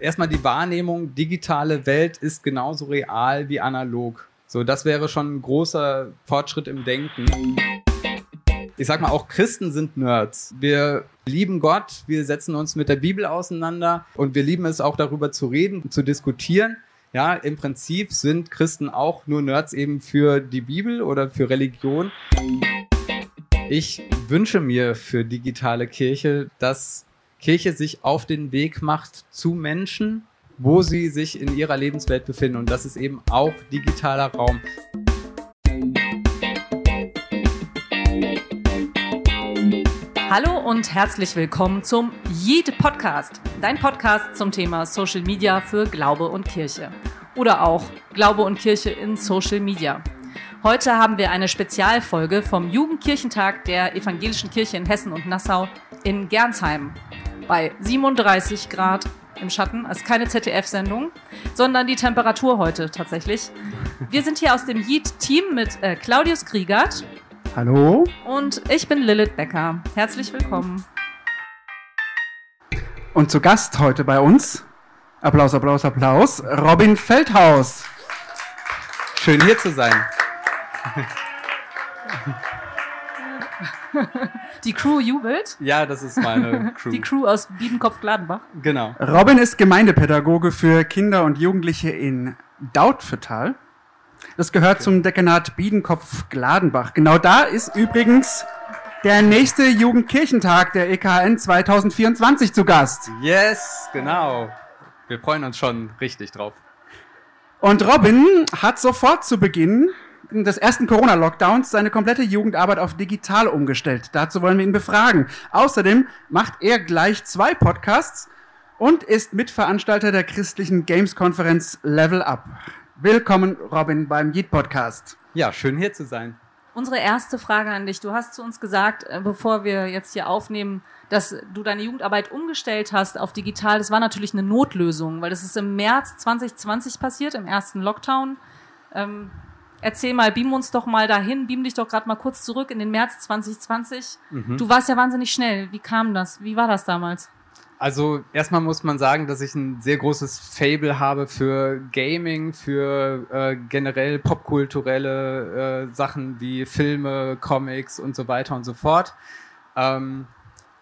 erstmal die Wahrnehmung, digitale Welt ist genauso real wie analog. So, das wäre schon ein großer Fortschritt im Denken. Ich sag mal, auch Christen sind Nerds. Wir lieben Gott, wir setzen uns mit der Bibel auseinander und wir lieben es auch darüber zu reden, zu diskutieren. Ja, im Prinzip sind Christen auch nur Nerds eben für die Bibel oder für Religion. Ich wünsche mir für digitale Kirche, dass Kirche sich auf den Weg macht zu Menschen, wo sie sich in ihrer Lebenswelt befinden. Und das ist eben auch digitaler Raum. Hallo und herzlich willkommen zum Yeet Podcast, dein Podcast zum Thema Social Media für Glaube und Kirche. Oder auch Glaube und Kirche in Social Media. Heute haben wir eine Spezialfolge vom Jugendkirchentag der Evangelischen Kirche in Hessen und Nassau in Gernsheim bei 37 Grad im Schatten. Es ist keine ZDF-Sendung, sondern die Temperatur heute tatsächlich. Wir sind hier aus dem Yeet-Team mit äh, Claudius Kriegert. Hallo. Und ich bin Lilith Becker. Herzlich willkommen. Und zu Gast heute bei uns, Applaus, Applaus, Applaus, Robin Feldhaus. Schön hier zu sein. Die Crew jubelt. Ja, das ist meine Crew. Die Crew aus Biedenkopf-Gladenbach. Genau. Robin ist Gemeindepädagoge für Kinder und Jugendliche in Dautphetal. Das gehört zum Dekanat Biedenkopf-Gladenbach. Genau da ist übrigens der nächste Jugendkirchentag der EKN 2024 zu Gast. Yes, genau. Wir freuen uns schon richtig drauf. Und Robin hat sofort zu Beginn des ersten Corona-Lockdowns seine komplette Jugendarbeit auf digital umgestellt. Dazu wollen wir ihn befragen. Außerdem macht er gleich zwei Podcasts und ist Mitveranstalter der christlichen Games-Konferenz Level Up. Willkommen, Robin, beim Yeet Podcast. Ja, schön hier zu sein. Unsere erste Frage an dich. Du hast zu uns gesagt, äh, bevor wir jetzt hier aufnehmen, dass du deine Jugendarbeit umgestellt hast auf digital. Das war natürlich eine Notlösung, weil das ist im März 2020 passiert, im ersten Lockdown. Ähm, erzähl mal, beam uns doch mal dahin, beam dich doch gerade mal kurz zurück in den März 2020. Mhm. Du warst ja wahnsinnig schnell. Wie kam das? Wie war das damals? Also erstmal muss man sagen, dass ich ein sehr großes Fable habe für Gaming, für äh, generell popkulturelle äh, Sachen wie Filme, Comics und so weiter und so fort. Ähm,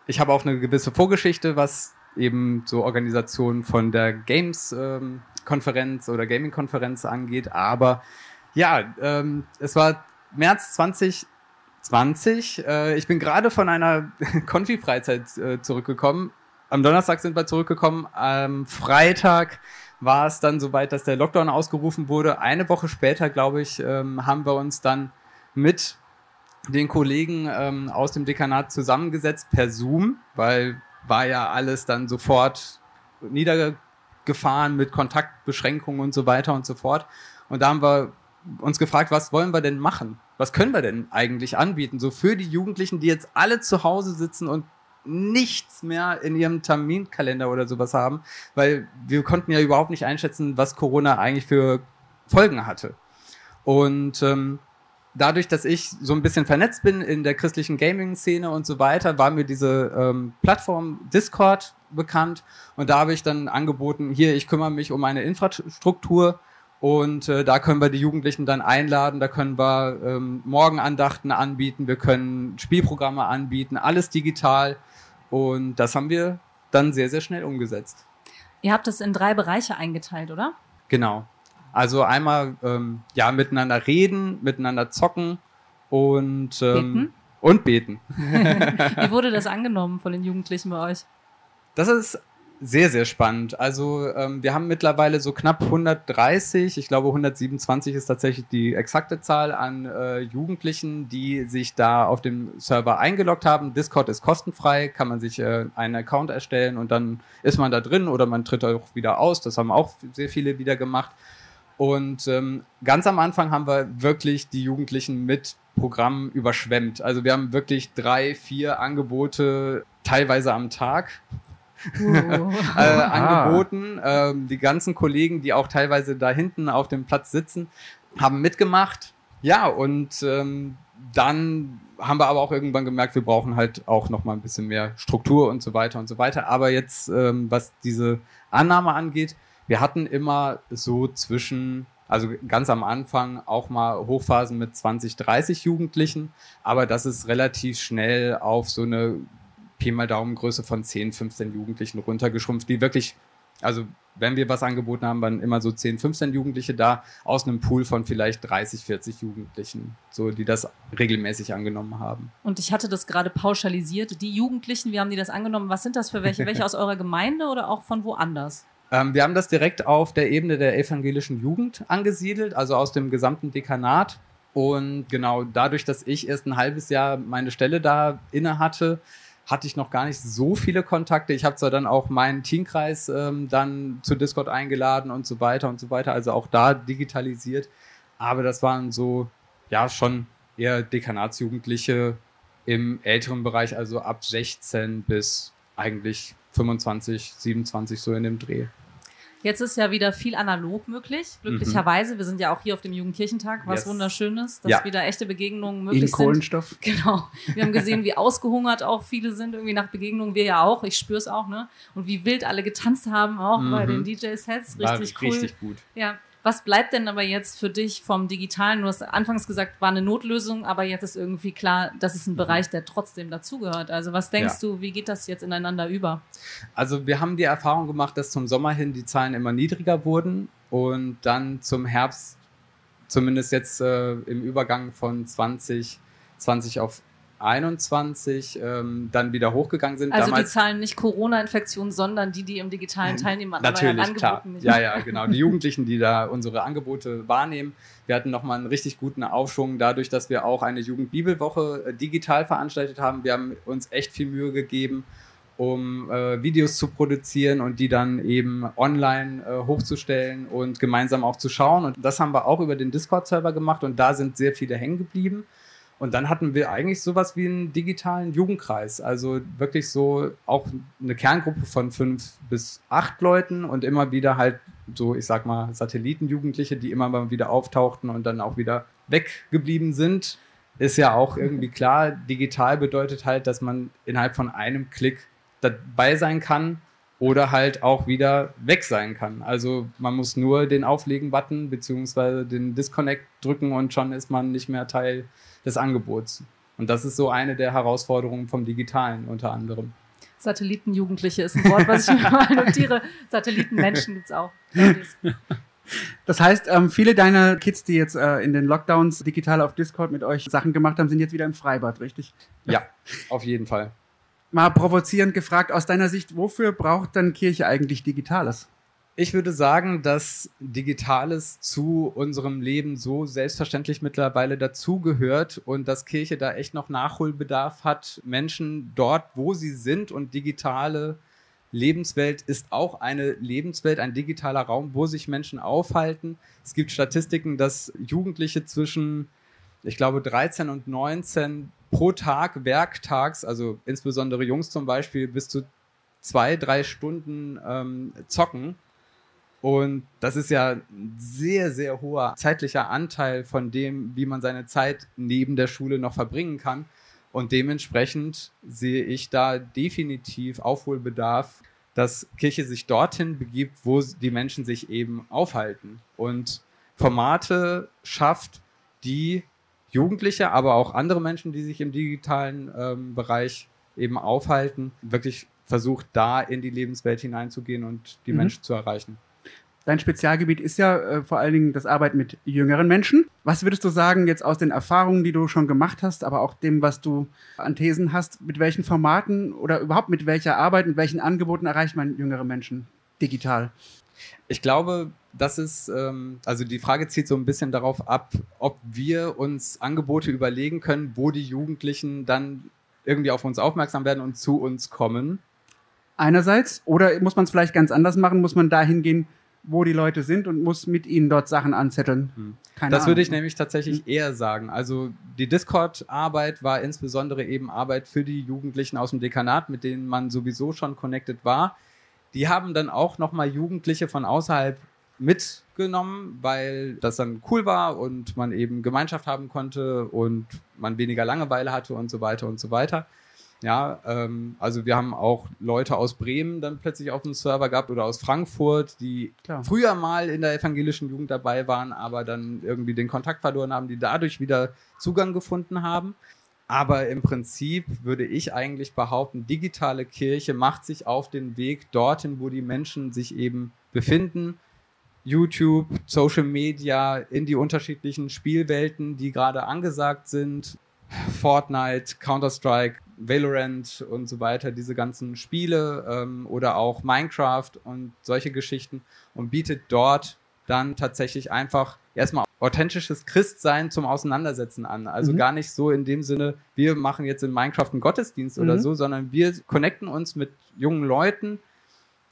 ich habe auch eine gewisse Vorgeschichte, was eben so Organisationen von der Games-Konferenz ähm, oder Gaming-Konferenz angeht, aber ja, ähm, es war März 2020. Äh, ich bin gerade von einer Konfi-Freizeit äh, zurückgekommen. Am Donnerstag sind wir zurückgekommen. Am Freitag war es dann soweit, dass der Lockdown ausgerufen wurde. Eine Woche später, glaube ich, ähm, haben wir uns dann mit den Kollegen ähm, aus dem Dekanat zusammengesetzt per Zoom, weil war ja alles dann sofort niedergefahren mit Kontaktbeschränkungen und so weiter und so fort. Und da haben wir uns gefragt, was wollen wir denn machen? Was können wir denn eigentlich anbieten? So für die Jugendlichen, die jetzt alle zu Hause sitzen und nichts mehr in ihrem Terminkalender oder sowas haben, weil wir konnten ja überhaupt nicht einschätzen, was Corona eigentlich für Folgen hatte. Und ähm, dadurch, dass ich so ein bisschen vernetzt bin in der christlichen Gaming-Szene und so weiter, war mir diese ähm, Plattform Discord bekannt und da habe ich dann angeboten, hier, ich kümmere mich um eine Infrastruktur und äh, da können wir die Jugendlichen dann einladen, da können wir ähm, Morgenandachten anbieten, wir können Spielprogramme anbieten, alles digital. Und das haben wir dann sehr, sehr schnell umgesetzt. Ihr habt es in drei Bereiche eingeteilt, oder? Genau. Also einmal ähm, ja miteinander reden, miteinander zocken und ähm, beten. und beten. Wie wurde das angenommen von den Jugendlichen bei euch? Das ist sehr, sehr spannend. Also ähm, wir haben mittlerweile so knapp 130, ich glaube 127 ist tatsächlich die exakte Zahl an äh, Jugendlichen, die sich da auf dem Server eingeloggt haben. Discord ist kostenfrei, kann man sich äh, einen Account erstellen und dann ist man da drin oder man tritt auch wieder aus. Das haben auch sehr viele wieder gemacht. Und ähm, ganz am Anfang haben wir wirklich die Jugendlichen mit Programmen überschwemmt. Also wir haben wirklich drei, vier Angebote teilweise am Tag. Äh, angeboten. Ähm, die ganzen Kollegen, die auch teilweise da hinten auf dem Platz sitzen, haben mitgemacht. Ja, und ähm, dann haben wir aber auch irgendwann gemerkt, wir brauchen halt auch noch mal ein bisschen mehr Struktur und so weiter und so weiter. Aber jetzt, ähm, was diese Annahme angeht, wir hatten immer so zwischen, also ganz am Anfang auch mal Hochphasen mit 20, 30 Jugendlichen, aber das ist relativ schnell auf so eine Pi mal Daumengröße von 10, 15 Jugendlichen runtergeschrumpft, die wirklich also wenn wir was angeboten haben, waren immer so 10, 15 Jugendliche da aus einem Pool von vielleicht 30, 40 Jugendlichen, so die das regelmäßig angenommen haben. Und ich hatte das gerade pauschalisiert. Die Jugendlichen, wie haben die das angenommen? Was sind das für welche? Welche aus eurer Gemeinde oder auch von woanders? Ähm, wir haben das direkt auf der Ebene der evangelischen Jugend angesiedelt, also aus dem gesamten Dekanat. Und genau dadurch, dass ich erst ein halbes Jahr meine Stelle da inne hatte, hatte ich noch gar nicht so viele Kontakte. Ich habe zwar dann auch meinen Teamkreis ähm, dann zu Discord eingeladen und so weiter und so weiter, also auch da digitalisiert. Aber das waren so, ja, schon eher Dekanatsjugendliche im älteren Bereich, also ab 16 bis eigentlich 25, 27 so in dem Dreh. Jetzt ist ja wieder viel analog möglich, glücklicherweise. Mhm. Wir sind ja auch hier auf dem Jugendkirchentag, was yes. wunderschönes, dass ja. wieder echte Begegnungen möglich In Kohlenstoff. sind. Genau. Wir haben gesehen, wie ausgehungert auch viele sind, irgendwie nach Begegnungen. Wir ja auch, ich spüre es auch, ne? Und wie wild alle getanzt haben, auch mhm. bei den DJ-Sets. Richtig War cool. Richtig gut. Ja. Was bleibt denn aber jetzt für dich vom Digitalen? Du hast anfangs gesagt, war eine Notlösung, aber jetzt ist irgendwie klar, das ist ein mhm. Bereich, der trotzdem dazugehört. Also was denkst ja. du, wie geht das jetzt ineinander über? Also wir haben die Erfahrung gemacht, dass zum Sommer hin die Zahlen immer niedriger wurden und dann zum Herbst, zumindest jetzt äh, im Übergang von 2020 auf 21 ähm, dann wieder hochgegangen sind. Also Damals, die Zahlen nicht Corona-Infektionen, sondern die, die im digitalen teilnehmen. Natürlich, klar. Ja, ja, genau. Die Jugendlichen, die da unsere Angebote wahrnehmen. Wir hatten nochmal einen richtig guten Aufschwung dadurch, dass wir auch eine Jugendbibelwoche äh, digital veranstaltet haben. Wir haben uns echt viel Mühe gegeben, um äh, Videos zu produzieren und die dann eben online äh, hochzustellen und gemeinsam auch zu schauen. Und das haben wir auch über den Discord-Server gemacht und da sind sehr viele hängen geblieben. Und dann hatten wir eigentlich sowas wie einen digitalen Jugendkreis. Also wirklich so auch eine Kerngruppe von fünf bis acht Leuten und immer wieder halt so, ich sag mal, Satellitenjugendliche, die immer mal wieder auftauchten und dann auch wieder weggeblieben sind. Ist ja auch irgendwie klar. Digital bedeutet halt, dass man innerhalb von einem Klick dabei sein kann oder halt auch wieder weg sein kann. Also man muss nur den Auflegen-Button beziehungsweise den Disconnect drücken und schon ist man nicht mehr Teil des Angebots. Und das ist so eine der Herausforderungen vom Digitalen unter anderem. Satellitenjugendliche ist ein Wort, was ich mir mal notiere. Satellitenmenschen gibt es auch. Das heißt, ähm, viele deiner Kids, die jetzt äh, in den Lockdowns digital auf Discord mit euch Sachen gemacht haben, sind jetzt wieder im Freibad, richtig? Ja, auf jeden Fall mal provozierend gefragt, aus deiner Sicht, wofür braucht dann Kirche eigentlich Digitales? Ich würde sagen, dass Digitales zu unserem Leben so selbstverständlich mittlerweile dazugehört und dass Kirche da echt noch Nachholbedarf hat. Menschen dort, wo sie sind und digitale Lebenswelt ist auch eine Lebenswelt, ein digitaler Raum, wo sich Menschen aufhalten. Es gibt Statistiken, dass Jugendliche zwischen, ich glaube, 13 und 19 pro Tag werktags, also insbesondere Jungs zum Beispiel, bis zu zwei, drei Stunden ähm, zocken. Und das ist ja ein sehr, sehr hoher zeitlicher Anteil von dem, wie man seine Zeit neben der Schule noch verbringen kann. Und dementsprechend sehe ich da definitiv Aufholbedarf, dass Kirche sich dorthin begibt, wo die Menschen sich eben aufhalten und Formate schafft, die Jugendliche, aber auch andere Menschen, die sich im digitalen ähm, Bereich eben aufhalten, wirklich versucht, da in die Lebenswelt hineinzugehen und die mhm. Menschen zu erreichen. Dein Spezialgebiet ist ja äh, vor allen Dingen das Arbeiten mit jüngeren Menschen. Was würdest du sagen jetzt aus den Erfahrungen, die du schon gemacht hast, aber auch dem, was du an Thesen hast, mit welchen Formaten oder überhaupt mit welcher Arbeit, mit welchen Angeboten erreicht man jüngere Menschen digital? Ich glaube, das ist, ähm, also die Frage zielt so ein bisschen darauf ab, ob wir uns Angebote überlegen können, wo die Jugendlichen dann irgendwie auf uns aufmerksam werden und zu uns kommen. Einerseits, oder muss man es vielleicht ganz anders machen, muss man dahin gehen, wo die Leute sind und muss mit ihnen dort Sachen anzetteln. Hm. Das Ahnung. würde ich nämlich tatsächlich hm. eher sagen. Also die Discord-Arbeit war insbesondere eben Arbeit für die Jugendlichen aus dem Dekanat, mit denen man sowieso schon connected war. Die haben dann auch nochmal Jugendliche von außerhalb mitgenommen, weil das dann cool war und man eben Gemeinschaft haben konnte und man weniger Langeweile hatte und so weiter und so weiter. Ja, ähm, also wir haben auch Leute aus Bremen dann plötzlich auf dem Server gehabt oder aus Frankfurt, die Klar. früher mal in der evangelischen Jugend dabei waren, aber dann irgendwie den Kontakt verloren haben, die dadurch wieder Zugang gefunden haben. Aber im Prinzip würde ich eigentlich behaupten, digitale Kirche macht sich auf den Weg dorthin, wo die Menschen sich eben befinden. YouTube, Social Media, in die unterschiedlichen Spielwelten, die gerade angesagt sind. Fortnite, Counter-Strike, Valorant und so weiter, diese ganzen Spiele ähm, oder auch Minecraft und solche Geschichten und bietet dort dann tatsächlich einfach erstmal authentisches Christsein zum Auseinandersetzen an. Also Mhm. gar nicht so in dem Sinne, wir machen jetzt in Minecraft einen Gottesdienst oder Mhm. so, sondern wir connecten uns mit jungen Leuten,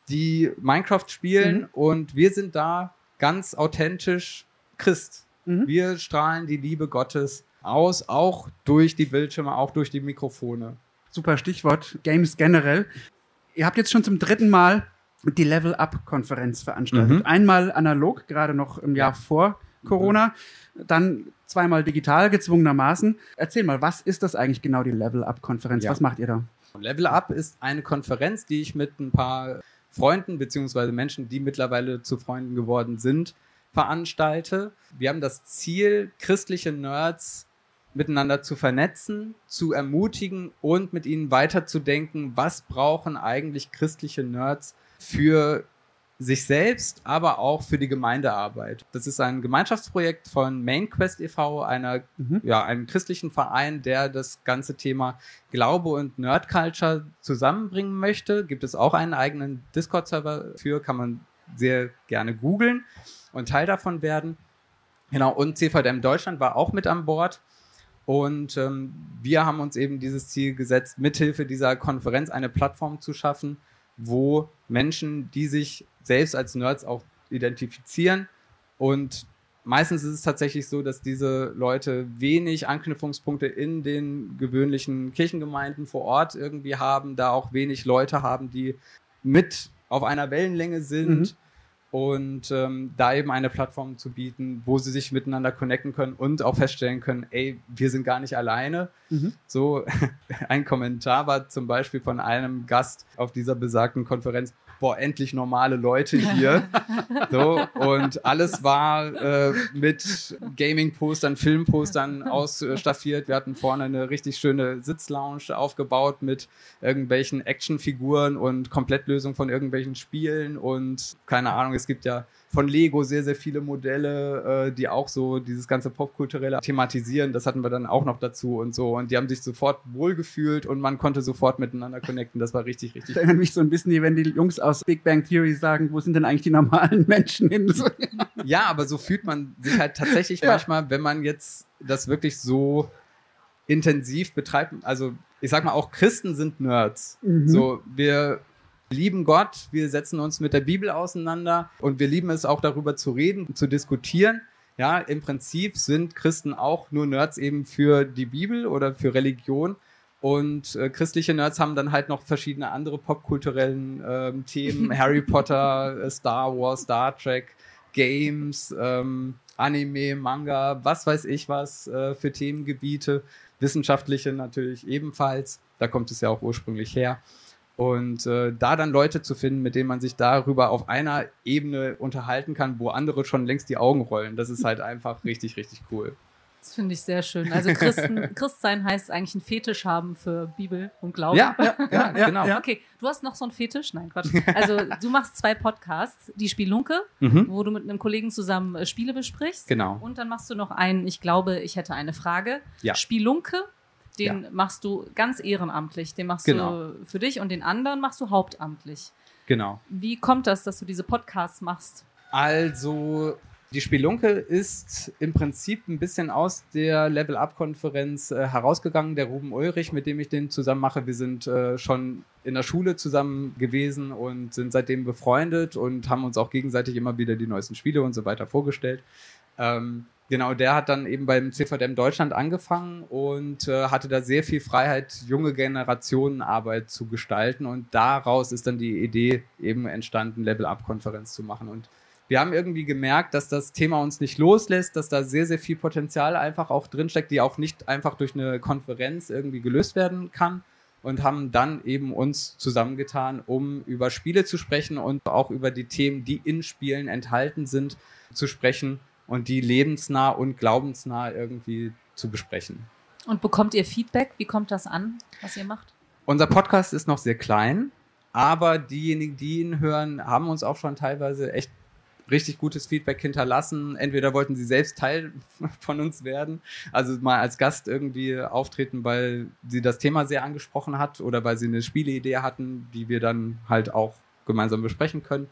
die Minecraft spielen Mhm. und wir sind da ganz authentisch Christ. Mhm. Wir strahlen die Liebe Gottes aus, auch durch die Bildschirme, auch durch die Mikrofone. Super Stichwort, Games generell. Ihr habt jetzt schon zum dritten Mal die Level Up-Konferenz veranstaltet. Mhm. Einmal analog, gerade noch im Jahr Ja. vor Corona, dann zweimal digital, gezwungenermaßen. Erzähl mal, was ist das eigentlich genau, die Level Up-Konferenz? Ja. Was macht ihr da? Level Up ist eine Konferenz, die ich mit ein paar Freunden beziehungsweise Menschen, die mittlerweile zu Freunden geworden sind, veranstalte. Wir haben das Ziel, christliche Nerds miteinander zu vernetzen, zu ermutigen und mit ihnen weiterzudenken, was brauchen eigentlich christliche Nerds für sich selbst, aber auch für die Gemeindearbeit. Das ist ein Gemeinschaftsprojekt von MainQuest e.V., einer, Mhm. ja, einem christlichen Verein, der das ganze Thema Glaube und Nerdculture zusammenbringen möchte. Gibt es auch einen eigenen Discord-Server für, kann man sehr gerne googeln und Teil davon werden. Genau, und CVDM Deutschland war auch mit an Bord. Und ähm, wir haben uns eben dieses Ziel gesetzt, mithilfe dieser Konferenz eine Plattform zu schaffen, wo Menschen, die sich selbst als Nerds auch identifizieren und meistens ist es tatsächlich so, dass diese Leute wenig Anknüpfungspunkte in den gewöhnlichen Kirchengemeinden vor Ort irgendwie haben, da auch wenig Leute haben, die mit auf einer Wellenlänge sind Mhm. Und ähm, da eben eine Plattform zu bieten, wo sie sich miteinander connecten können und auch feststellen können, ey, wir sind gar nicht alleine. Mhm. So ein Kommentar war zum Beispiel von einem Gast auf dieser besagten Konferenz, boah, endlich normale Leute hier. so, und alles war äh, mit Gaming-Postern, Filmpostern ausstaffiert. Wir hatten vorne eine richtig schöne Sitzlounge aufgebaut mit irgendwelchen Actionfiguren und Komplettlösungen von irgendwelchen Spielen und keine Ahnung, es gibt ja von Lego sehr, sehr viele Modelle, äh, die auch so dieses ganze Popkulturelle thematisieren. Das hatten wir dann auch noch dazu und so. Und die haben sich sofort wohlgefühlt und man konnte sofort miteinander connecten. Das war richtig, richtig Das erinnert mich so ein bisschen, wenn die Jungs aus Big Bang Theory sagen, wo sind denn eigentlich die normalen Menschen hin? Ja, aber so fühlt man sich halt tatsächlich Ja. manchmal, wenn man jetzt das wirklich so intensiv betreibt. Also ich sag mal, auch Christen sind Nerds. Mhm. So, wir lieben Gott, wir setzen uns mit der Bibel auseinander und wir lieben es auch darüber zu reden, zu diskutieren. Ja, im Prinzip sind Christen auch nur Nerds eben für die Bibel oder für Religion. Und äh, christliche Nerds haben dann halt noch verschiedene andere popkulturellen ähm, Themen. Harry Potter, äh, Star Wars, Star Trek, Games, ähm, Anime, Manga, was weiß ich was äh, für Themengebiete. Wissenschaftliche natürlich ebenfalls. Da kommt es ja auch ursprünglich her. Und äh, da dann Leute zu finden, mit denen man sich darüber auf einer Ebene unterhalten kann, wo andere schon längst die Augen rollen, das ist halt einfach richtig, richtig cool. Das finde ich sehr schön. Also Christen, Christsein heißt eigentlich einen Fetisch haben für Bibel und Glauben. Ja, ja, ja, ja, genau. ja. Okay, du hast noch so einen Fetisch? Nein, Quatsch. Also du machst zwei Podcasts, die Spielunke, Mhm. wo du mit einem Kollegen zusammen äh, Spiele besprichst. Genau. Und dann machst du noch einen, ich glaube, ich hätte eine Frage. Ja. Spielunke, den machst du ganz ehrenamtlich. Den machst Genau. du für dich und den anderen machst du hauptamtlich. Genau. Wie kommt das, dass du diese Podcasts machst? Also, die Spielunke ist im Prinzip ein bisschen aus der Level-Up-Konferenz äh, herausgegangen. Der Ruben Ulrich, mit dem ich den zusammen mache, wir sind äh, schon in der Schule zusammen gewesen und sind seitdem befreundet und haben uns auch gegenseitig immer wieder die neuesten Spiele und so weiter vorgestellt. Ähm, genau, der hat dann eben beim CVDM Deutschland angefangen und äh, hatte da sehr viel Freiheit, junge Generationenarbeit zu gestalten. Und daraus ist dann die Idee eben entstanden, Level-Up-Konferenz zu machen. Und wir haben irgendwie gemerkt, dass das Thema uns nicht loslässt, dass da sehr, sehr viel Potenzial einfach auch drinsteckt, die auch nicht einfach durch eine Konferenz irgendwie gelöst werden kann. Und haben dann eben uns zusammengetan, um über Spiele zu sprechen und auch über die Themen, die in Spielen enthalten sind, zu sprechen und die lebensnah und glaubensnah irgendwie zu besprechen. Und bekommt ihr Feedback? Wie kommt das an, was ihr macht? Unser Podcast ist noch sehr klein, aber diejenigen, die ihn hören, haben uns auch schon teilweise echt richtig gutes Feedback hinterlassen. Entweder wollten sie selbst Teil von uns werden, also mal als Gast irgendwie auftreten, weil sie das Thema sehr angesprochen hat oder weil sie eine Spieleidee hatten, die wir dann halt auch gemeinsam besprechen können.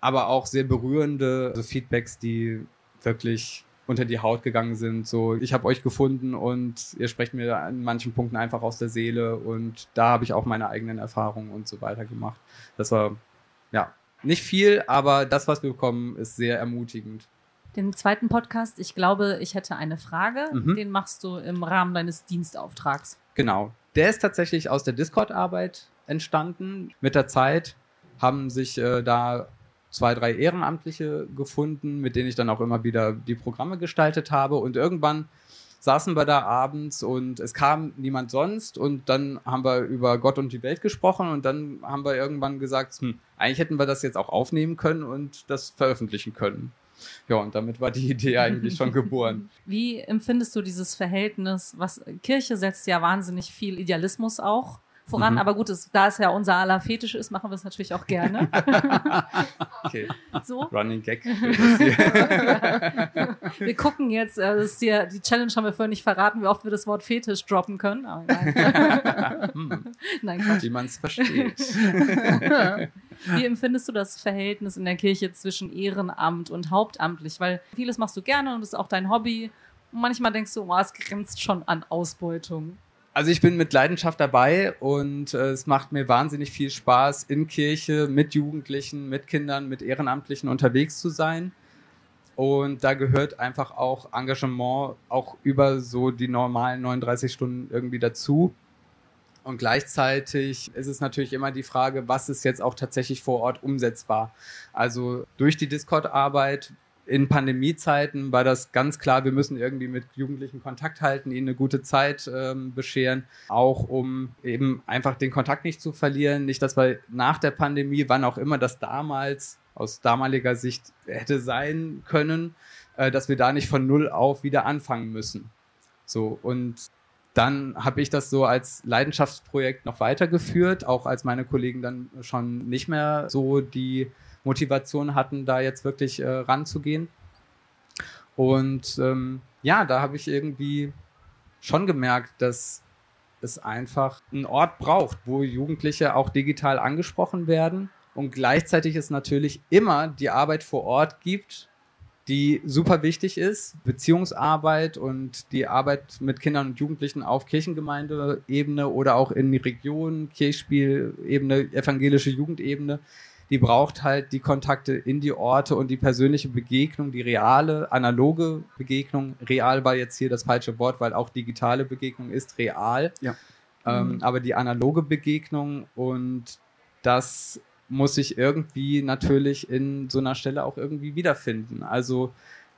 Aber auch sehr berührende Feedbacks, die wirklich unter die Haut gegangen sind. So, ich habe euch gefunden und ihr sprecht mir an manchen Punkten einfach aus der Seele und da habe ich auch meine eigenen Erfahrungen und so weiter gemacht. Das war ja nicht viel, aber das, was wir bekommen, ist sehr ermutigend. Den zweiten Podcast, ich glaube, ich hätte eine Frage. Mhm. Den machst du im Rahmen deines Dienstauftrags. Genau. Der ist tatsächlich aus der Discord-Arbeit entstanden. Mit der Zeit haben sich äh, da zwei, drei Ehrenamtliche gefunden, mit denen ich dann auch immer wieder die Programme gestaltet habe. Und irgendwann saßen wir da abends und es kam niemand sonst und dann haben wir über Gott und die Welt gesprochen und dann haben wir irgendwann gesagt, hm, eigentlich hätten wir das jetzt auch aufnehmen können und das veröffentlichen können. Ja, und damit war die Idee eigentlich schon geboren. Wie empfindest du dieses Verhältnis? Was Kirche setzt ja wahnsinnig viel Idealismus auch voran. Mhm. Aber gut, es, da es ja unser aller Fetisch ist, machen wir es natürlich auch gerne. okay. So. Running Gag. wir gucken jetzt, äh, das ist die, die Challenge haben wir vorhin nicht verraten, wie oft wir das Wort Fetisch droppen können. Aber nein. hm. nein, Quatsch. Wie man es versteht. Wie empfindest du das Verhältnis in der Kirche zwischen Ehrenamt und hauptamtlich? Weil vieles machst du gerne und ist auch dein Hobby. Und manchmal denkst du, oh, es grenzt schon an Ausbeutung. Also ich bin mit Leidenschaft dabei und äh, es macht mir wahnsinnig viel Spaß, in Kirche mit Jugendlichen, mit Kindern, mit Ehrenamtlichen unterwegs zu sein. Und da gehört einfach auch Engagement auch über so die normalen 39 Stunden irgendwie dazu. Und gleichzeitig ist es natürlich immer die Frage, was ist jetzt auch tatsächlich vor Ort umsetzbar. Also durch die Discord-Arbeit in Pandemiezeiten war das ganz klar, wir müssen irgendwie mit Jugendlichen Kontakt halten, ihnen eine gute Zeit ähm, bescheren, auch um eben einfach den Kontakt nicht zu verlieren. Nicht, dass wir nach der Pandemie, wann auch immer das damals aus damaliger Sicht hätte sein können, äh, dass wir da nicht von null auf wieder anfangen müssen. So und dann habe ich das so als Leidenschaftsprojekt noch weitergeführt, auch als meine Kollegen dann schon nicht mehr so die Motivation hatten, da jetzt wirklich äh, ranzugehen. Und ähm, ja, da habe ich irgendwie schon gemerkt, dass es einfach einen Ort braucht, wo Jugendliche auch digital angesprochen werden. Und gleichzeitig es natürlich immer die Arbeit vor Ort gibt, die super wichtig ist, Beziehungsarbeit und die Arbeit mit Kindern und Jugendlichen auf Kirchengemeindeebene oder auch in Regionen, Kirchspielebene, evangelische Jugendebene, die braucht halt die Kontakte in die Orte und die persönliche Begegnung, die reale, analoge Begegnung. Real war jetzt hier das falsche Wort, weil auch digitale Begegnung ist real. Ja. Ähm, mhm. Aber die analoge Begegnung und das muss sich irgendwie natürlich in so einer Stelle auch irgendwie wiederfinden. Also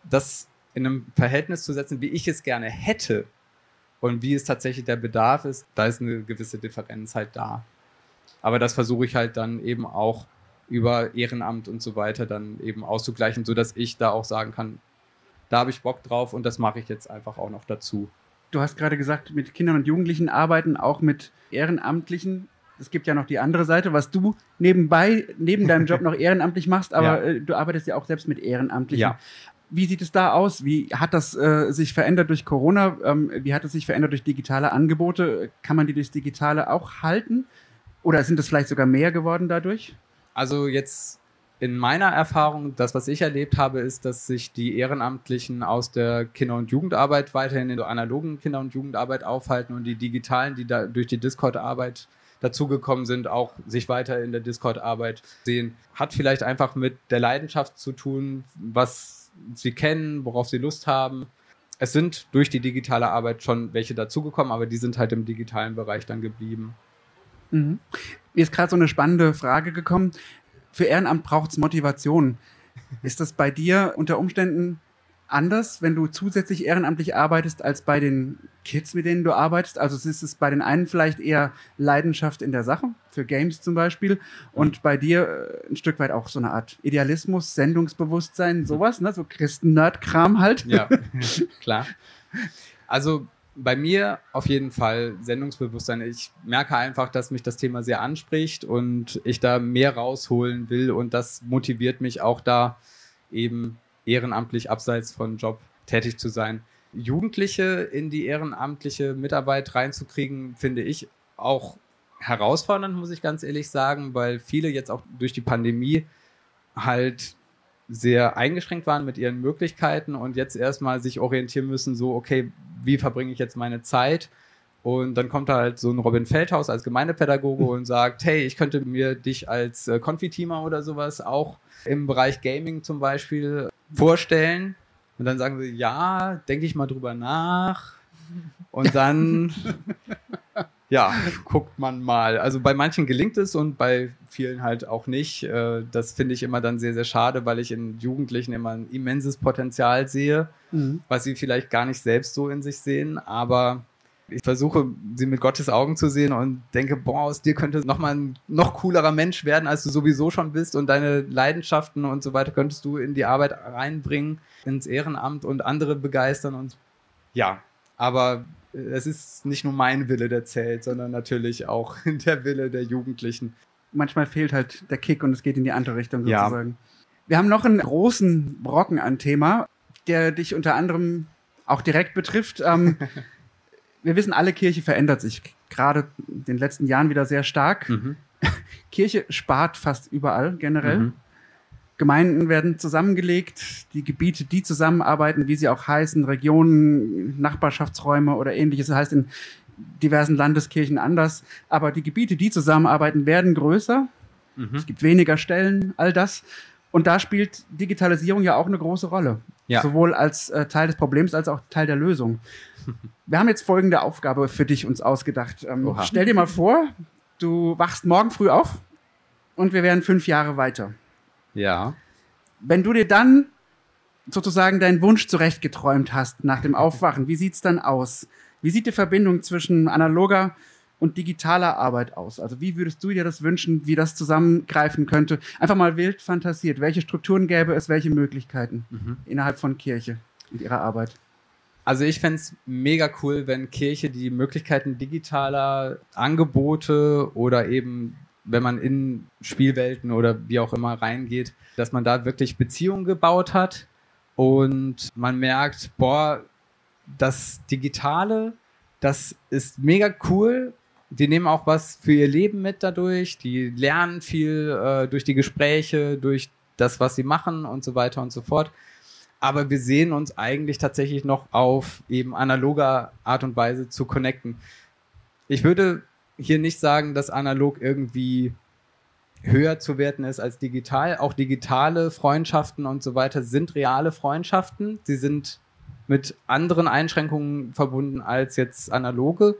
das in einem Verhältnis zu setzen, wie ich es gerne hätte und wie es tatsächlich der Bedarf ist, da ist eine gewisse Differenz halt da. Aber das versuche ich halt dann eben auch über Ehrenamt und so weiter dann eben auszugleichen, sodass ich da auch sagen kann, da habe ich Bock drauf und das mache ich jetzt einfach auch noch dazu. Du hast gerade gesagt, mit Kindern und Jugendlichen arbeiten, auch mit Ehrenamtlichen. Es gibt ja noch die andere Seite, was du nebenbei, neben deinem Job noch ehrenamtlich machst, aber ja. äh, du arbeitest ja auch selbst mit Ehrenamtlichen. Ja. Wie sieht es da aus? Wie hat das äh, sich verändert durch Corona? Ähm, wie hat es sich verändert durch digitale Angebote? Kann man die durchs Digitale auch halten? Oder sind es vielleicht sogar mehr geworden dadurch? Also jetzt in meiner Erfahrung, das, was ich erlebt habe, ist, dass sich die Ehrenamtlichen aus der Kinder- und Jugendarbeit weiterhin in der analogen Kinder- und Jugendarbeit aufhalten und die digitalen, die da durch die Discord-Arbeit dazugekommen sind, auch sich weiter in der Discord-Arbeit sehen. Hat vielleicht einfach mit der Leidenschaft zu tun, was sie kennen, worauf sie Lust haben. Es sind durch die digitale Arbeit schon welche dazugekommen, aber die sind halt im digitalen Bereich dann geblieben. Mhm. Mir ist gerade so eine spannende Frage gekommen. Für Ehrenamt braucht es Motivation. Ist das bei dir unter Umständen anders, wenn du zusätzlich ehrenamtlich arbeitest, als bei den Kids, mit denen du arbeitest? Also ist es bei den einen vielleicht eher Leidenschaft in der Sache, für Games zum Beispiel, und bei dir äh, ein Stück weit auch so eine Art Idealismus, Sendungsbewusstsein, sowas, ne? so Christen-Nerd-Kram halt. Ja, klar. Also bei mir auf jeden Fall Sendungsbewusstsein. Ich merke einfach, dass mich das Thema sehr anspricht und ich da mehr rausholen will und das motiviert mich auch da eben ehrenamtlich abseits von Job tätig zu sein. Jugendliche in die ehrenamtliche Mitarbeit reinzukriegen, finde ich auch herausfordernd, muss ich ganz ehrlich sagen, weil viele jetzt auch durch die Pandemie halt sehr eingeschränkt waren mit ihren Möglichkeiten und jetzt erstmal sich orientieren müssen, so, okay, wie verbringe ich jetzt meine Zeit? Und dann kommt da halt so ein Robin Feldhaus als Gemeindepädagoge und sagt, hey, ich könnte mir dich als äh, Konfiteamer oder sowas auch im Bereich Gaming zum Beispiel vorstellen. Und dann sagen sie, ja, denke ich mal drüber nach. Und dann, ja, guckt man mal. Also bei manchen gelingt es und bei vielen halt auch nicht. Äh, das finde ich immer dann sehr, sehr schade, weil ich in Jugendlichen immer ein immenses Potenzial sehe, mhm. was sie vielleicht gar nicht selbst so in sich sehen. Aber ich versuche, sie mit Gottes Augen zu sehen und denke, boah, aus dir könnte nochmal ein noch coolerer Mensch werden, als du sowieso schon bist und deine Leidenschaften und so weiter könntest du in die Arbeit reinbringen, ins Ehrenamt und andere begeistern und ja, aber es ist nicht nur mein Wille, der zählt, sondern natürlich auch der Wille der Jugendlichen. Manchmal fehlt halt der Kick und es geht in die andere Richtung sozusagen. Ja. Wir haben noch einen großen Brocken an Thema, der dich unter anderem auch direkt betrifft. Ähm, wir wissen alle, Kirche verändert sich gerade in den letzten Jahren wieder sehr stark. Mhm. Kirche spart fast überall generell. Mhm. Gemeinden werden zusammengelegt, die Gebiete, die zusammenarbeiten, wie sie auch heißen, Regionen, Nachbarschaftsräume oder ähnliches, das heißt in diversen Landeskirchen anders. Aber die Gebiete, die zusammenarbeiten, werden größer. Mhm. Es gibt weniger Stellen, all das. Und da spielt Digitalisierung ja auch eine große Rolle. Ja. Sowohl als äh, Teil des Problems als auch Teil der Lösung. Wir haben jetzt folgende Aufgabe für dich uns ausgedacht. Ähm, stell dir mal vor, du wachst morgen früh auf und wir wären fünf Jahre weiter. Ja. Wenn du dir dann sozusagen deinen Wunsch zurechtgeträumt hast nach dem Aufwachen, wie sieht's dann aus? Wie sieht die Verbindung zwischen analoger und digitaler Arbeit aus? Also wie würdest du dir das wünschen, wie das zusammengreifen könnte? Einfach mal wild fantasiert. Welche Strukturen gäbe es, welche Möglichkeiten mhm. innerhalb von Kirche und ihrer Arbeit? Also ich fände es mega cool, wenn Kirche die Möglichkeiten digitaler Angebote oder eben, wenn man in Spielwelten oder wie auch immer reingeht, dass man da wirklich Beziehungen gebaut hat und man merkt, boah, das Digitale, das ist mega cool. Die nehmen auch was für ihr Leben mit dadurch. Die lernen viel äh, durch die Gespräche, durch das, was sie machen und so weiter und so fort aber wir sehen uns eigentlich tatsächlich noch auf eben analoger Art und Weise zu connecten. Ich würde hier nicht sagen, dass analog irgendwie höher zu werten ist als digital. Auch digitale Freundschaften und so weiter sind reale Freundschaften. Sie sind mit anderen Einschränkungen verbunden als jetzt analoge.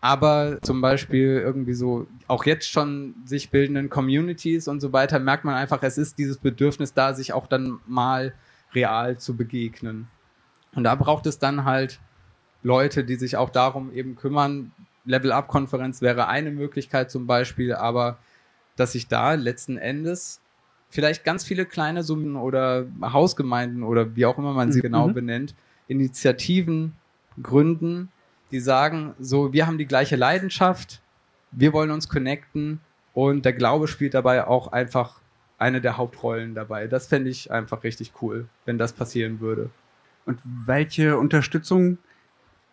Aber zum Beispiel irgendwie so, auch jetzt schon sich bildenden Communities und so weiter, merkt man einfach, es ist dieses Bedürfnis da, sich auch dann mal real zu begegnen. Und da braucht es dann halt Leute, die sich auch darum eben kümmern. Level-Up-Konferenz wäre eine Möglichkeit zum Beispiel, aber dass sich da letzten Endes vielleicht ganz viele kleine Summen oder Hausgemeinden oder wie auch immer man sie mhm. genau benennt, Initiativen gründen, die sagen, so, wir haben die gleiche Leidenschaft, wir wollen uns connecten und der Glaube spielt dabei auch einfach eine der Hauptrollen dabei. Das fände ich einfach richtig cool, wenn das passieren würde. Und welche Unterstützung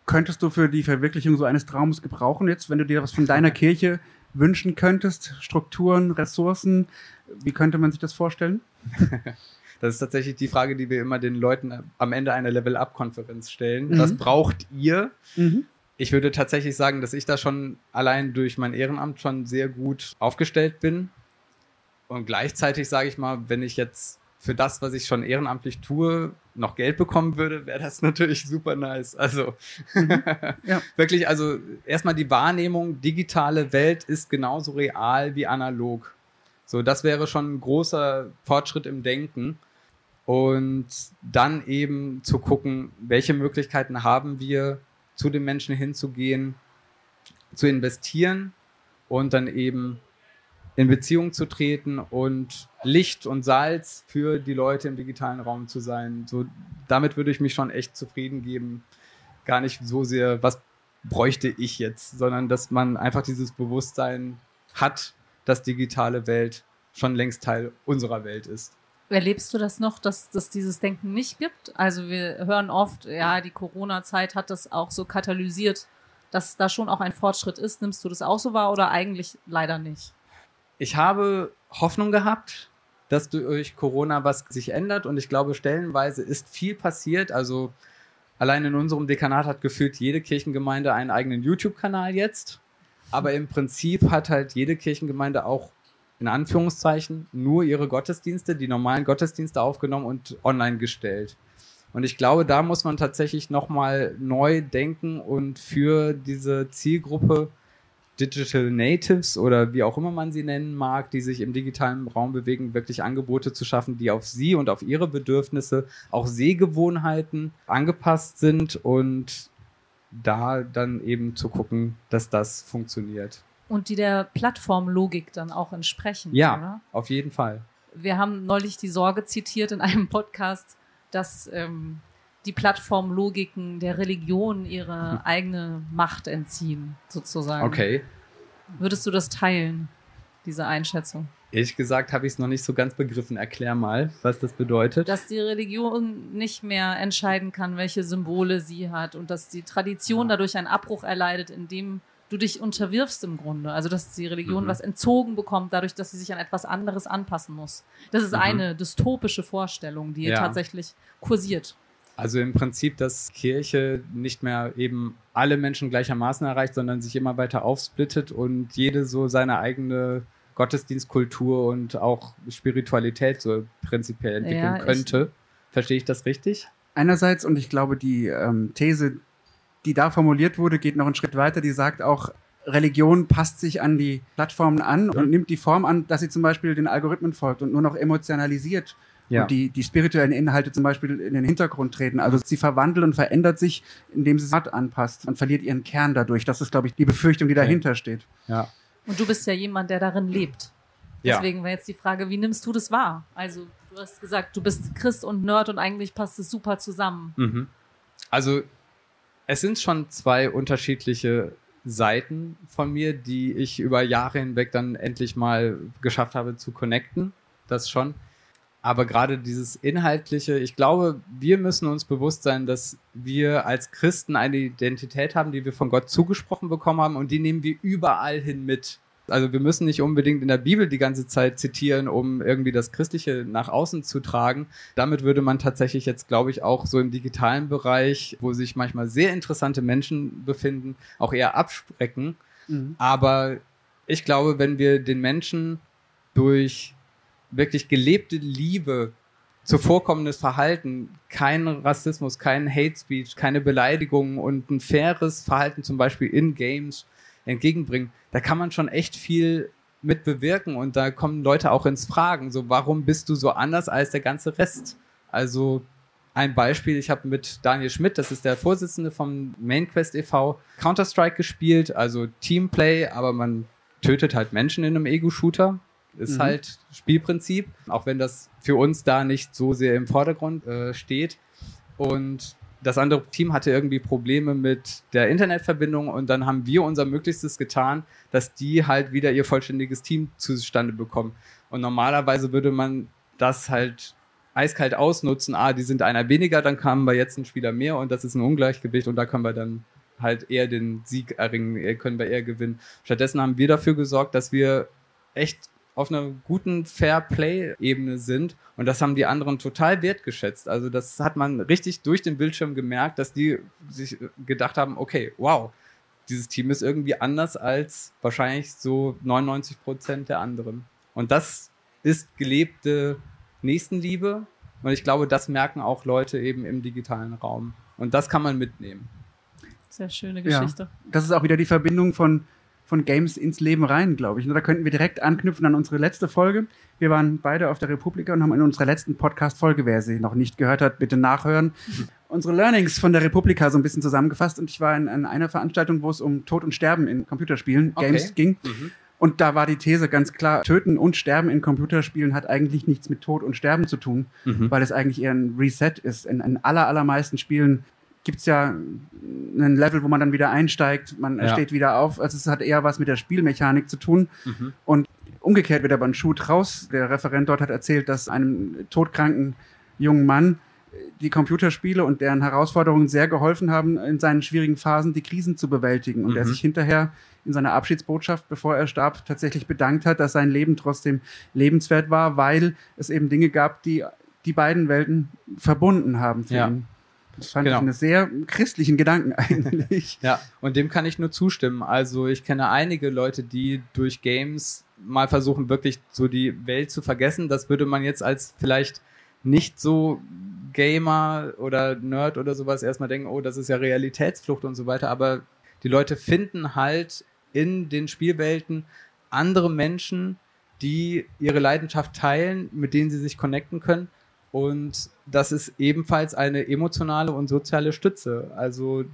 könntest du für die Verwirklichung so eines Traums gebrauchen jetzt, wenn du dir was von deiner Kirche wünschen könntest? Strukturen, Ressourcen? Wie könnte man sich das vorstellen? Das ist tatsächlich die Frage, die wir immer den Leuten am Ende einer Level-Up-Konferenz stellen. Mhm. Was braucht ihr? Mhm. Ich würde tatsächlich sagen, dass ich da schon allein durch mein Ehrenamt schon sehr gut aufgestellt bin. Und gleichzeitig sage ich mal, wenn ich jetzt für das, was ich schon ehrenamtlich tue, noch Geld bekommen würde, wäre das natürlich super nice. Also mhm. ja. wirklich, also erstmal die Wahrnehmung, digitale Welt ist genauso real wie analog. So, das wäre schon ein großer Fortschritt im Denken. Und dann eben zu gucken, welche Möglichkeiten haben wir, zu den Menschen hinzugehen, zu investieren und dann eben in Beziehung zu treten und Licht und Salz für die Leute im digitalen Raum zu sein. So, damit würde ich mich schon echt zufrieden geben. Gar nicht so sehr, was bräuchte ich jetzt, sondern dass man einfach dieses Bewusstsein hat, dass digitale Welt schon längst Teil unserer Welt ist. Erlebst du das noch, dass es dieses Denken nicht gibt? Also wir hören oft, ja, die Corona-Zeit hat das auch so katalysiert, dass da schon auch ein Fortschritt ist. Nimmst du das auch so wahr oder eigentlich leider nicht? Ich habe Hoffnung gehabt, dass durch Corona was sich ändert und ich glaube, stellenweise ist viel passiert. Also allein in unserem Dekanat hat gefühlt jede Kirchengemeinde einen eigenen YouTube-Kanal jetzt. Aber im Prinzip hat halt jede Kirchengemeinde auch in Anführungszeichen nur ihre Gottesdienste, die normalen Gottesdienste aufgenommen und online gestellt. Und ich glaube, da muss man tatsächlich nochmal neu denken und für diese Zielgruppe Digital Natives oder wie auch immer man sie nennen mag, die sich im digitalen Raum bewegen, wirklich Angebote zu schaffen, die auf sie und auf ihre Bedürfnisse, auch Sehgewohnheiten angepasst sind und da dann eben zu gucken, dass das funktioniert. Und die der Plattformlogik dann auch entsprechen. Ja, oder? auf jeden Fall. Wir haben neulich die Sorge zitiert in einem Podcast, dass ähm, die Plattformlogiken der Religion ihre eigene Macht entziehen, sozusagen. Okay. Würdest du das teilen, diese Einschätzung? Ehrlich gesagt habe ich es noch nicht so ganz begriffen. Erklär mal, was das bedeutet. Dass die Religion nicht mehr entscheiden kann, welche Symbole sie hat und dass die Tradition dadurch einen Abbruch erleidet, indem du dich unterwirfst im Grunde. Also, dass die Religion mhm. was entzogen bekommt, dadurch, dass sie sich an etwas anderes anpassen muss. Das ist mhm. eine dystopische Vorstellung, die ja. tatsächlich kursiert. Also im Prinzip, dass Kirche nicht mehr eben alle Menschen gleichermaßen erreicht, sondern sich immer weiter aufsplittet und jede so seine eigene Gottesdienstkultur und auch Spiritualität so prinzipiell entwickeln ja, könnte. Verstehe ich das richtig? Einerseits, und ich glaube, die ähm, These, die da formuliert wurde, geht noch einen Schritt weiter. Die sagt auch, Religion passt sich an die Plattformen an und nimmt die Form an, dass sie zum Beispiel den Algorithmen folgt und nur noch emotionalisiert ja. und die, die spirituellen Inhalte zum Beispiel in den Hintergrund treten. Also sie verwandelt und verändert sich, indem sie es anpasst und verliert ihren Kern dadurch. Das ist, glaube ich, die Befürchtung, die okay. dahinter steht. Ja. Und du bist ja jemand, der darin lebt. Deswegen ja. wäre jetzt die Frage, wie nimmst du das wahr? Also du hast gesagt, du bist Christ und Nerd und eigentlich passt es super zusammen. Mhm. Also es sind schon zwei unterschiedliche Seiten von mir, die ich über Jahre hinweg dann endlich mal geschafft habe zu connecten. Das schon. Aber gerade dieses Inhaltliche, ich glaube, wir müssen uns bewusst sein, dass wir als Christen eine Identität haben, die wir von Gott zugesprochen bekommen haben und die nehmen wir überall hin mit. Also wir müssen nicht unbedingt in der Bibel die ganze Zeit zitieren, um irgendwie das Christliche nach außen zu tragen. Damit würde man tatsächlich jetzt, glaube ich, auch so im digitalen Bereich, wo sich manchmal sehr interessante Menschen befinden, auch eher absprechen. Mhm. Aber ich glaube, wenn wir den Menschen durch wirklich gelebte Liebe zuvorkommendes Verhalten, kein Rassismus, kein Hate Speech, keine Beleidigungen und ein faires Verhalten zum Beispiel in Games entgegenbringen, da kann man schon echt viel mit bewirken und da kommen Leute auch ins Fragen, so warum bist du so anders als der ganze Rest? Also ein Beispiel, ich habe mit Daniel Schmidt, das ist der Vorsitzende vom MainQuest e.V., Counter-Strike gespielt, also Teamplay, aber man tötet halt Menschen in einem Ego-Shooter. Ist mhm. halt Spielprinzip, auch wenn das für uns da nicht so sehr im Vordergrund äh, steht. Und das andere Team hatte irgendwie Probleme mit der Internetverbindung und dann haben wir unser Möglichstes getan, dass die halt wieder ihr vollständiges Team zustande bekommen. Und normalerweise würde man das halt eiskalt ausnutzen. Ah, die sind einer weniger, dann kamen wir jetzt ein Spieler mehr und das ist ein Ungleichgewicht und da können wir dann halt eher den Sieg erringen, können wir eher gewinnen. Stattdessen haben wir dafür gesorgt, dass wir echt auf einer guten Fair-Play-Ebene sind. Und das haben die anderen total wertgeschätzt. Also das hat man richtig durch den Bildschirm gemerkt, dass die sich gedacht haben, okay, wow, dieses Team ist irgendwie anders als wahrscheinlich so 99 Prozent der anderen. Und das ist gelebte Nächstenliebe. Und ich glaube, das merken auch Leute eben im digitalen Raum. Und das kann man mitnehmen. Sehr schöne Geschichte. Ja, das ist auch wieder die Verbindung von von Games ins Leben rein, glaube ich. Und da könnten wir direkt anknüpfen an unsere letzte Folge. Wir waren beide auf der Republika und haben in unserer letzten Podcast-Folge, wer sie noch nicht gehört hat, bitte nachhören, unsere Learnings von der Republika so ein bisschen zusammengefasst. Und ich war in, in einer Veranstaltung, wo es um Tod und Sterben in Computerspielen, Okay. Games ging. Mhm. Und da war die These ganz klar, Töten und Sterben in Computerspielen hat eigentlich nichts mit Tod und Sterben zu tun, Mhm. weil es eigentlich eher ein Reset ist. In, in aller, allermeisten Spielen gibt es ja ein Level, wo man dann wieder einsteigt, man Ja. steht wieder auf. Also es hat eher was mit der Spielmechanik zu tun. Mhm. Und umgekehrt wird aber ein Schuh draus. Der Referent dort hat erzählt, dass einem todkranken jungen Mann die Computerspiele und deren Herausforderungen sehr geholfen haben, in seinen schwierigen Phasen die Krisen zu bewältigen. Und er Mhm. sich hinterher in seiner Abschiedsbotschaft, bevor er starb, tatsächlich bedankt hat, dass sein Leben trotzdem lebenswert war, weil es eben Dinge gab, die die beiden Welten verbunden haben für Ja. ihn. Das fand Genau. ich einen sehr christlichen Gedanken eigentlich. Ja, und dem kann ich nur zustimmen. Also ich kenne einige Leute, die durch Games mal versuchen, wirklich so die Welt zu vergessen. Das würde man jetzt als vielleicht nicht so Gamer oder Nerd oder sowas erstmal denken, oh, das ist ja Realitätsflucht und so weiter. Aber die Leute finden halt in den Spielwelten andere Menschen, die ihre Leidenschaft teilen, mit denen sie sich connecten können. Und das ist ebenfalls eine emotionale und soziale Stütze. Also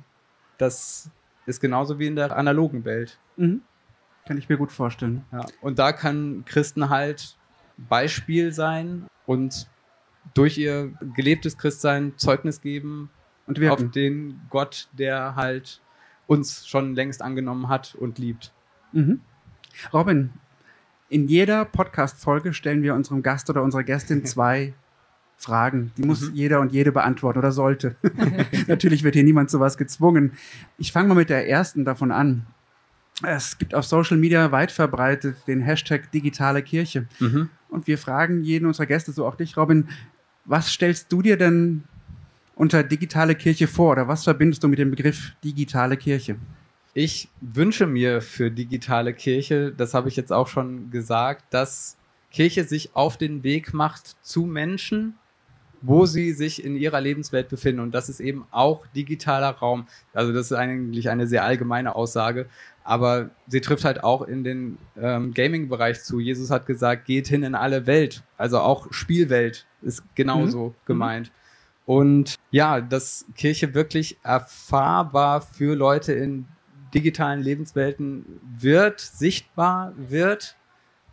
das ist genauso wie in der analogen Welt. Mhm. Kann ich mir gut vorstellen. Ja. Und da kann Christen halt Beispiel sein und durch ihr gelebtes Christsein Zeugnis geben Und auf wirken. den Gott, der halt uns schon längst angenommen hat und liebt. Mhm. Robin, in jeder Podcast-Folge stellen wir unserem Gast oder unserer Gästin zwei Fragen. Die muss Mhm. jeder und jede beantworten oder sollte. Natürlich wird hier niemand zu was gezwungen. Ich fange mal mit der ersten davon an. Es gibt auf Social Media weit verbreitet den Hashtag digitale Kirche. Und wir fragen jeden unserer Gäste, so auch dich, Robin, was stellst du dir denn unter digitale Kirche vor oder was verbindest du mit dem Begriff digitale Kirche? Ich wünsche mir für digitale Kirche, das habe ich jetzt auch schon gesagt, dass Kirche sich auf den Weg macht zu Menschen, wo sie sich in ihrer Lebenswelt befinden. Und das ist eben auch digitaler Raum. Also das ist eigentlich eine sehr allgemeine Aussage, aber sie trifft halt auch in den ähm, Gaming-Bereich zu. Jesus hat gesagt, geht hin in alle Welt. Also auch Spielwelt ist genauso gemeint. Und ja, dass Kirche wirklich erfahrbar für Leute in digitalen Lebenswelten wird, sichtbar wird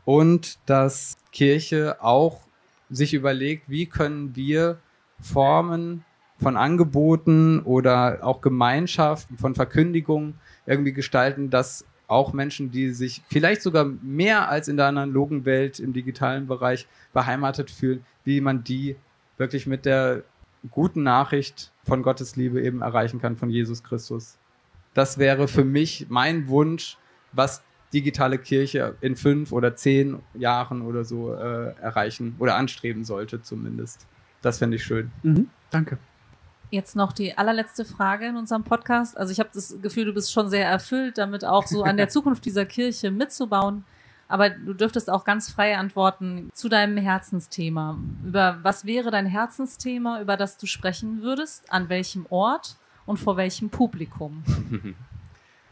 und dass Kirche auch sich überlegt, wie können wir Formen von Angeboten oder auch Gemeinschaften von Verkündigungen irgendwie gestalten, dass auch Menschen, die sich vielleicht sogar mehr als in der analogen Welt im digitalen Bereich beheimatet fühlen, wie man die wirklich mit der guten Nachricht von Gottes Liebe eben erreichen kann, von Jesus Christus. Das wäre für mich mein Wunsch, was digitale Kirche in fünf oder zehn Jahren oder so äh, erreichen oder anstreben sollte zumindest. Das fände ich schön. Mhm. Danke. Jetzt noch die allerletzte Frage in unserem Podcast. Also ich habe das Gefühl, du bist schon sehr erfüllt, damit auch so an der Zukunft dieser Kirche mitzubauen. Aber du dürftest auch ganz frei antworten zu deinem Herzensthema. Über was wäre dein Herzensthema, über das du sprechen würdest? An welchem Ort und vor welchem Publikum?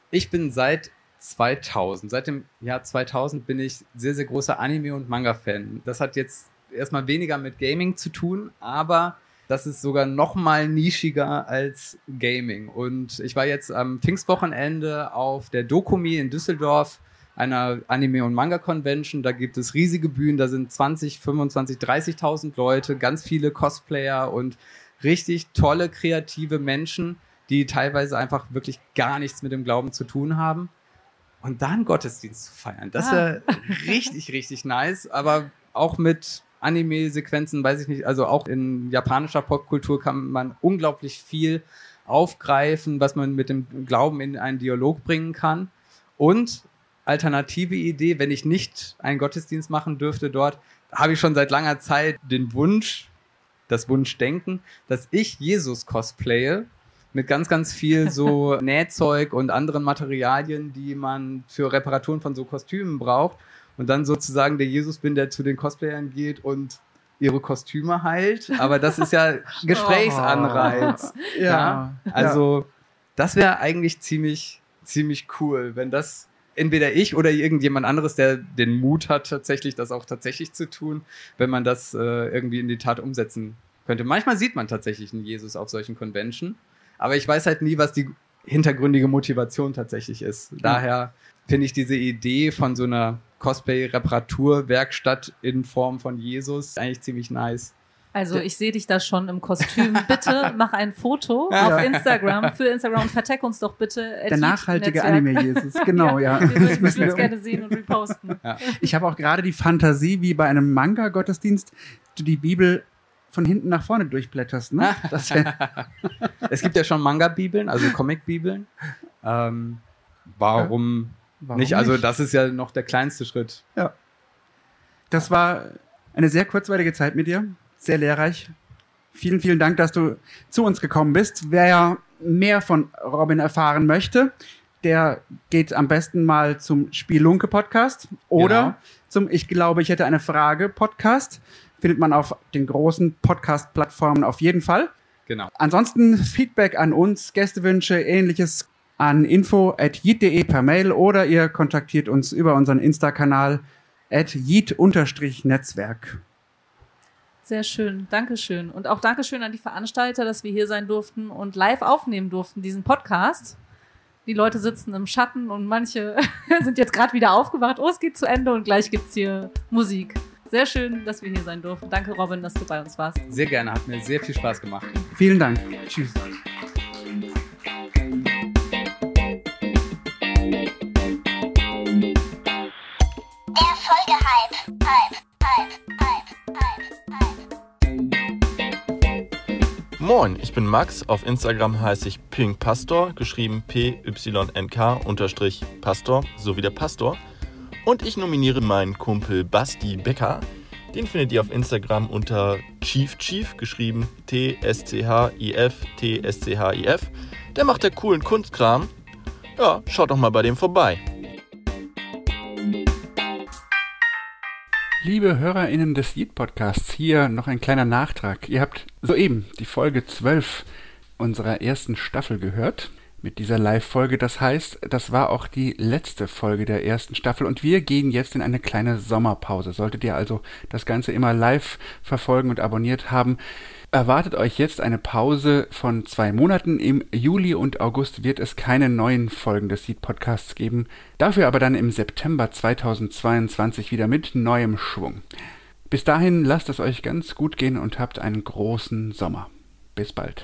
Ich bin seit 2000, seit dem Jahr 2000 bin ich sehr, sehr großer Anime- und Manga-Fan. Das hat jetzt erstmal weniger mit Gaming zu tun, aber das ist sogar noch mal nischiger als Gaming. Und ich war jetzt am Pfingstwochenende auf der Dokumi in Düsseldorf, einer Anime- und Manga-Convention. Da gibt es riesige Bühnen, da sind 20, 25, 30.000 Leute, ganz viele Cosplayer und richtig tolle, kreative Menschen, die teilweise einfach wirklich gar nichts mit dem Glauben zu tun haben. Und dann Gottesdienst zu feiern, das Ah. wäre richtig, richtig nice. Aber auch mit Anime-Sequenzen, weiß ich nicht, also auch in japanischer Popkultur kann man unglaublich viel aufgreifen, was man mit dem Glauben in einen Dialog bringen kann. Und alternative Idee, wenn ich nicht einen Gottesdienst machen dürfte dort, habe ich schon seit langer Zeit den Wunsch, das Wunschdenken, dass ich Jesus cosplaye mit ganz, ganz viel so Nähzeug und anderen Materialien, die man für Reparaturen von so Kostümen braucht. Und dann sozusagen der Jesus bin, der zu den Cosplayern geht und ihre Kostüme heilt. Aber das ist ja Gesprächsanreiz. Ja, also das wäre eigentlich ziemlich, ziemlich cool, wenn das entweder ich oder irgendjemand anderes, der den Mut hat, tatsächlich das auch tatsächlich zu tun, wenn man das äh, irgendwie in die Tat umsetzen könnte. Manchmal sieht man tatsächlich einen Jesus auf solchen Convention, aber ich weiß halt nie, was die hintergründige Motivation tatsächlich ist. Daher finde ich diese Idee von so einer Cosplay-Reparaturwerkstatt in Form von Jesus eigentlich ziemlich nice. Also ich sehe dich da schon im Kostüm. Bitte mach ein Foto ja. auf Instagram für Instagram und vertag uns doch bitte. Der nachhaltige Anime-Jesus, genau, ja. ja. Wir würden es gerne sehen und reposten. Ja. Ich habe auch gerade die Fantasie, wie bei einem Manga-Gottesdienst, du die Bibel von hinten nach vorne durchblätterst. Ne? es gibt ja schon Manga-Bibeln, also Comic-Bibeln. Ähm, warum, warum nicht? Also das ist ja noch der kleinste Schritt. Ja. Das war eine sehr kurzweilige Zeit mit dir sehr lehrreich. Vielen, vielen Dank, dass du zu uns gekommen bist. Wer ja mehr von Robin erfahren möchte, der geht am besten mal zum Spielunke Podcast oder genau. zum Ich glaube, ich hätte eine Frage Podcast. Findet man auf den großen Podcast-Plattformen auf jeden Fall. Genau. Ansonsten Feedback an uns, Gästewünsche, ähnliches an info.jit.de per Mail oder ihr kontaktiert uns über unseren Insta-Kanal at jit-netzwerk. Sehr schön, Dankeschön. Und auch Dankeschön an die Veranstalter, dass wir hier sein durften und live aufnehmen durften, diesen Podcast. Die Leute sitzen im Schatten und manche sind jetzt gerade wieder aufgewacht. Oh, es geht zu Ende und gleich gibt's hier Musik. Sehr schön, dass wir hier sein durften. Danke, Robin, dass du bei uns warst. Sehr gerne, hat mir sehr viel Spaß gemacht. Vielen Dank. Tschüss. Moin, ich bin Max. Auf Instagram heiße ich Pink Pastor, geschrieben P-Y-N-K-Pastor, so wie der Pastor. Und ich nominiere meinen Kumpel Basti Becker. Den findet ihr auf Instagram unter Chief Chief, geschrieben T-S-C-H-I-F, T-S-C-H-I-F. Der macht der coolen Kunstkram. Ja, schaut doch mal bei dem vorbei. Liebe HörerInnen des Yeet-Podcasts, hier noch ein kleiner Nachtrag. Ihr habt soeben die Folge 12 unserer ersten Staffel gehört. Mit dieser Live-Folge. Das heißt, das war auch die letzte Folge der ersten Staffel und wir gehen jetzt in eine kleine Sommerpause. Solltet ihr also das Ganze immer live verfolgen und abonniert haben, erwartet euch jetzt eine Pause von zwei Monaten. Im Juli und August wird es keine neuen Folgen des Seed Podcasts geben. Dafür aber dann im September 2022 wieder mit neuem Schwung. Bis dahin lasst es euch ganz gut gehen und habt einen großen Sommer. Bis bald.